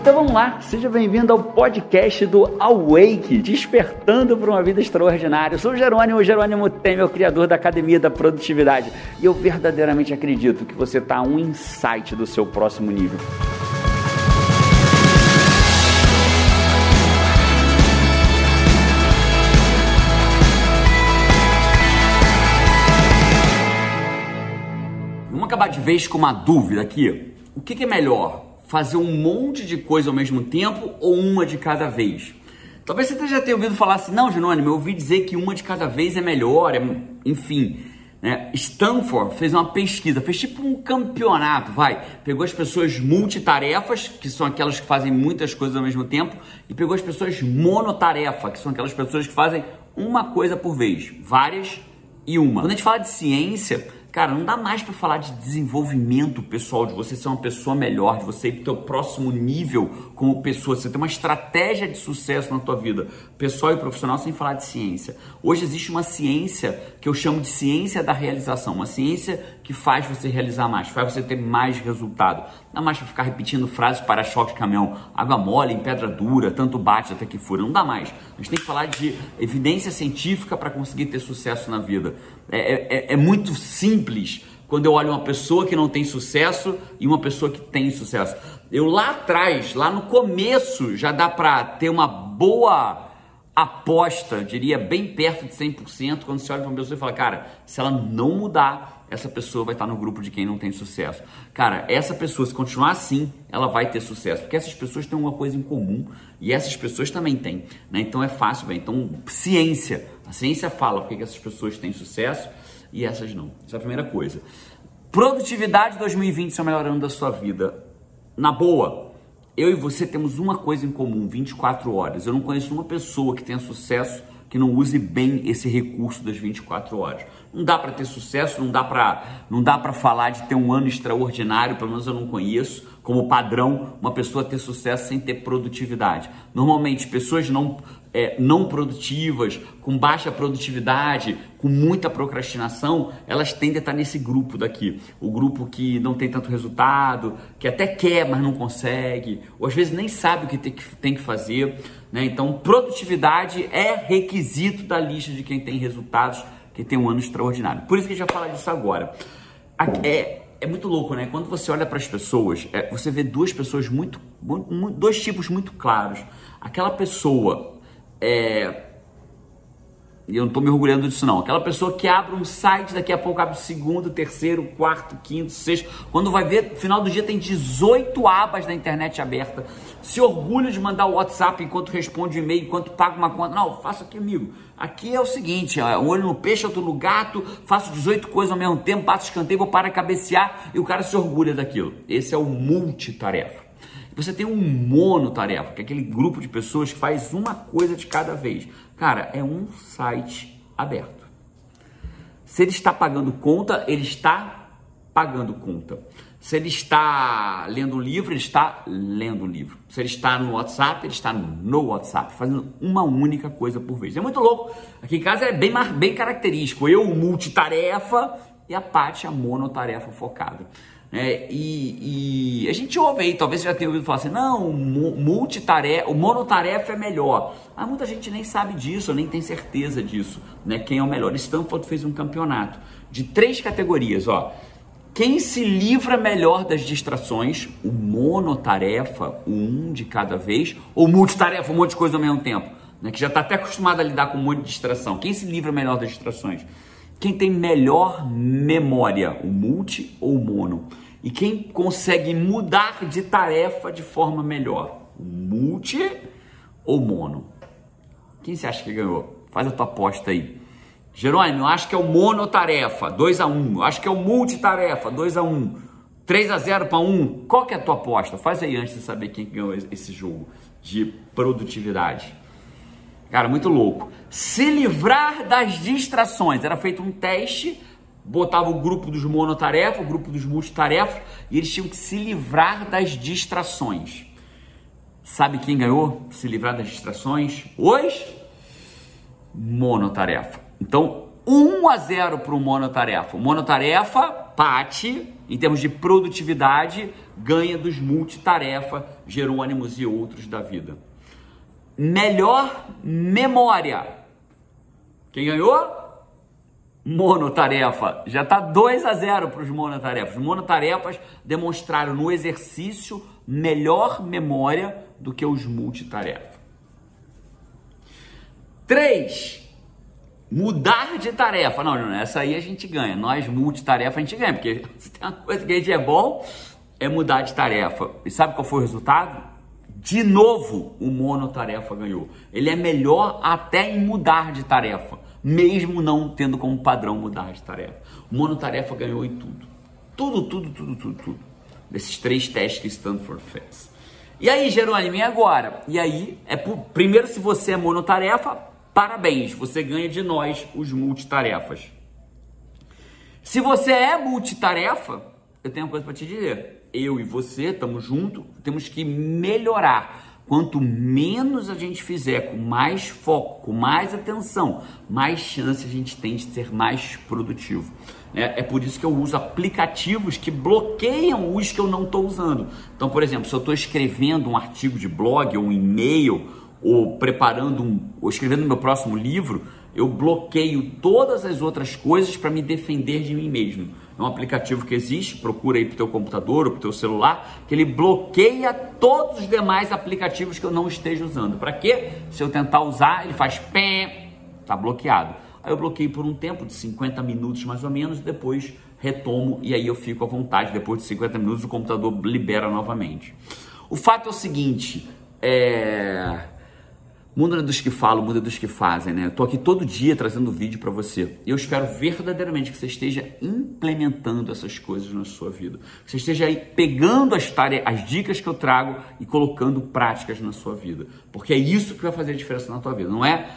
Então vamos lá, seja bem-vindo ao podcast do Awake, despertando para uma vida extraordinária. Eu sou o Jerônimo, o Jerônimo Temer, o criador da Academia da Produtividade, e eu verdadeiramente acredito que você está um insight do seu próximo nível. Vamos acabar de vez com uma dúvida aqui. O que, que é melhor? Fazer um monte de coisa ao mesmo tempo ou uma de cada vez? Talvez você já tenha ouvido falar assim, não, Jerônimo, eu ouvi dizer que uma de cada vez é melhor, é... enfim. Né? Stanford fez uma pesquisa, fez tipo um campeonato, vai. Pegou as pessoas multitarefas, que são aquelas que fazem muitas coisas ao mesmo tempo, e pegou as pessoas monotarefa, que são aquelas pessoas que fazem uma coisa por vez, várias e uma. Quando a gente fala de ciência, Cara, não dá mais para falar de desenvolvimento pessoal, de você ser uma pessoa melhor, de você ir para o teu próximo nível como pessoa, você ter uma estratégia de sucesso na tua vida, pessoal e profissional, sem falar de ciência. Hoje existe uma ciência que eu chamo de ciência da realização, uma ciência que faz você realizar mais, faz você ter mais resultado. Não dá mais para ficar repetindo frases para choque de caminhão, água mole, em pedra dura, tanto bate até que fura. Não dá mais. A gente tem que falar de evidência científica para conseguir ter sucesso na vida. É, é, é, é muito simples quando eu olho uma pessoa que não tem sucesso e uma pessoa que tem sucesso. Eu lá atrás, lá no começo, já dá para ter uma boa aposta, diria bem perto de 100%, quando você olha para uma pessoa e fala, cara, se ela não mudar, essa pessoa vai estar no grupo de quem não tem sucesso. Cara, essa pessoa, se continuar assim, ela vai ter sucesso, porque essas pessoas têm uma coisa em comum e essas pessoas também têm, né? Então é fácil, velho. Então, ciência. A ciência fala porque essas pessoas têm sucesso e essas não. Essa é a primeira coisa. Produtividade 2020 é o melhor ano da sua vida. Na boa, eu e você temos uma coisa em comum, 24 horas. Eu não conheço uma pessoa que tenha sucesso que não use bem esse recurso das 24 horas. Não dá para ter sucesso, não dá para não dá para falar de ter um ano extraordinário, pelo menos eu não conheço como padrão uma pessoa ter sucesso sem ter produtividade. Normalmente pessoas não é, não produtivas, com baixa produtividade, com muita procrastinação, elas tendem a estar nesse grupo daqui. O grupo que não tem tanto resultado, que até quer, mas não consegue, ou às vezes nem sabe o que tem que, tem que fazer. Né? Então, produtividade é requisito da lista de quem tem resultados, que tem um ano extraordinário. Por isso que a gente vai falar disso agora. É, é muito louco, né? Quando você olha para as pessoas, é, você vê duas pessoas muito, muito, dois tipos muito claros. Aquela pessoa é, e eu não estou me orgulhando disso não. Aquela pessoa que abre um site, daqui a pouco abre o segundo, terceiro, quarto, quinto, sexto. Quando vai ver, final do dia tem 18 abas da internet aberta. Se orgulha de mandar o WhatsApp enquanto responde o e-mail, enquanto paga uma conta. Não, faço aqui, amigo. Aqui é o seguinte, um olho no peixe, outro no gato, faço 18 coisas ao mesmo tempo, bato escanteio, vou para cabecear e o cara se orgulha daquilo. Esse é o multitarefa. Você tem um monotarefa, que é aquele grupo de pessoas que faz uma coisa de cada vez. Cara, é um site aberto. Se ele está pagando conta, ele está pagando conta. Se ele está lendo um livro, ele está lendo um livro. Se ele está no WhatsApp, ele está no WhatsApp, fazendo uma única coisa por vez. É muito louco. Aqui em casa é bem, bem característico. Eu, multitarefa, e a Paty, a monotarefa focada. É, e, e, a gente ouve aí, talvez você já tenha ouvido falar assim, não, multitarefa, o monotarefa é melhor. Mas muita gente nem sabe disso, nem tem certeza disso, né? Quem é o melhor. Stanford fez um campeonato de três categorias, ó. Quem se livra melhor das distrações, o monotarefa, o um de cada vez, ou multitarefa, um monte de coisa ao mesmo tempo, né? Que já está até acostumado a lidar com um monte de distração. Quem se livra melhor das distrações? Quem tem melhor memória, o multi ou o mono? E quem consegue mudar de tarefa de forma melhor, o multi ou o mono? Quem você acha que ganhou? Faz a tua aposta aí. Jerônimo, eu acho que é o monotarefa, 2 a 1 um. Eu acho que é o multitarefa, 2 a 1 um. 3 a 0 para 1. Qual que é a tua aposta? Faz aí antes de saber quem ganhou esse jogo de produtividade. Cara, muito louco. Se livrar das distrações. Era feito um teste, botava o grupo dos monotarefas, o grupo dos multitarefas, e eles tinham que se livrar das distrações. Sabe quem ganhou? Se livrar das distrações? Os monotarefa. Então, 1 a 0 para o monotarefa. O monotarefa Pati, em termos de produtividade, ganha dos multitarefa, Jerônimos e outros da vida. Melhor memória. Quem ganhou? Monotarefa. Já está 2 a 0 para os monotarefas. Monotarefas demonstraram no exercício melhor memória do que os multitarefa. 3 mudar de tarefa. Não, não, essa aí a gente ganha. Nós, multitarefa, a gente ganha. Porque se tem uma coisa que a gente é bom, é mudar de tarefa. E sabe qual foi o resultado? De novo, o monotarefa ganhou. Ele é melhor até em mudar de tarefa, mesmo não tendo como padrão mudar de tarefa. O monotarefa ganhou em tudo. Tudo, tudo, tudo, tudo, tudo. Desses três testes que Stanford fez. E aí, Jerônimo, e agora? E aí, é por, primeiro, se você é monotarefa, Parabéns, você ganha de nós os multitarefas. Se você é multitarefa, eu tenho uma coisa para te dizer. Eu e você estamos juntos, temos que melhorar. Quanto menos a gente fizer, com mais foco, com mais atenção, mais chance a gente tem de ser mais produtivo. É, é por isso que eu uso aplicativos que bloqueiam os que eu não estou usando. Então, por exemplo, se eu estou escrevendo um artigo de blog ou um e-mail ou preparando um, ou escrevendo meu próximo livro, eu bloqueio todas as outras coisas para me defender de mim mesmo. É um aplicativo que existe, procura aí para o teu computador ou para o teu celular, que ele bloqueia todos os demais aplicativos que eu não esteja usando. Para quê? Se eu tentar usar, ele faz pé, tá bloqueado. Aí eu bloqueio por um tempo de 50 minutos mais ou menos, depois retomo e aí eu fico à vontade. Depois de 50 minutos o computador libera novamente. O fato é o seguinte, é mundo não é dos que falam, o mundo é dos que fazem, né? Eu tô aqui todo dia trazendo vídeo para você. E eu espero verdadeiramente que você esteja implementando essas coisas na sua vida. Que você esteja aí pegando as, tarefas, as dicas que eu trago e colocando práticas na sua vida. Porque é isso que vai fazer a diferença na tua vida. Não é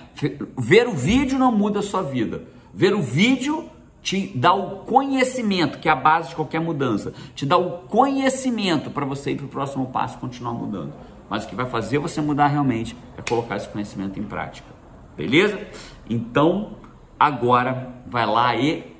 ver o vídeo não muda a sua vida. Ver o vídeo te dá o conhecimento, que é a base de qualquer mudança. Te dá o conhecimento para você ir para o próximo passo e continuar mudando. Mas o que vai fazer você mudar realmente é colocar esse conhecimento em prática. Beleza? Então, agora vai lá e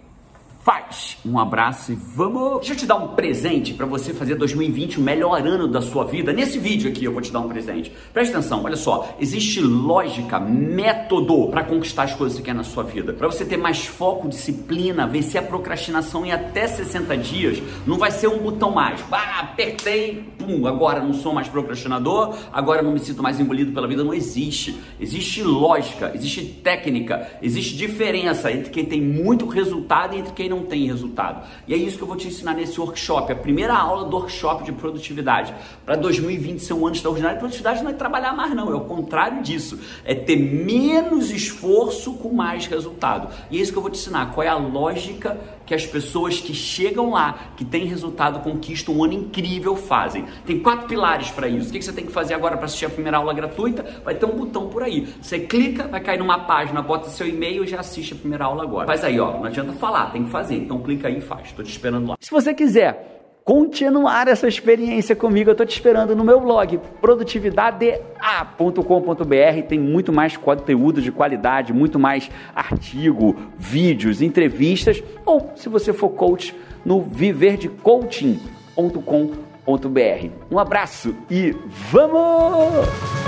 faz. Um abraço e vamos! Deixa eu te dar um presente para você fazer 2020 o melhor ano da sua vida. Nesse vídeo aqui eu vou te dar um presente. Presta atenção, olha só, existe lógica, método para conquistar as coisas que você quer na sua vida. Para você ter mais foco, disciplina, vencer a procrastinação em até 60 dias, não vai ser um botão mais. Ah, apertei, pum, agora não sou mais procrastinador, agora não me sinto mais engolido pela vida. Não existe. Existe lógica, existe técnica, existe diferença entre quem tem muito resultado e entre quem não tem resultado. E é isso que eu vou te ensinar nesse workshop, a primeira aula do workshop de produtividade. Para 2020 ser um ano extraordinário, produtividade não é trabalhar mais, não, é o contrário disso. É ter menos esforço com mais resultado. E é isso que eu vou te ensinar. Qual é a lógica que as pessoas que chegam lá, que têm resultado, conquistam um ano incrível, fazem. Tem quatro pilares para isso. O que você tem que fazer agora para assistir a primeira aula gratuita? Vai ter um botão por aí. Você clica, vai cair numa página, bota seu e-mail e já assiste a primeira aula agora. Faz aí, ó. Não adianta falar, tem que fazer fazer. Então clica aí e faz. Estou te esperando lá. Se você quiser continuar essa experiência comigo, eu estou te esperando no meu blog produtividadea.com.br. Tem muito mais conteúdo de qualidade, muito mais artigo, vídeos, entrevistas. Ou se você for coach, no viverdecoaching.com.br. Um abraço e vamos!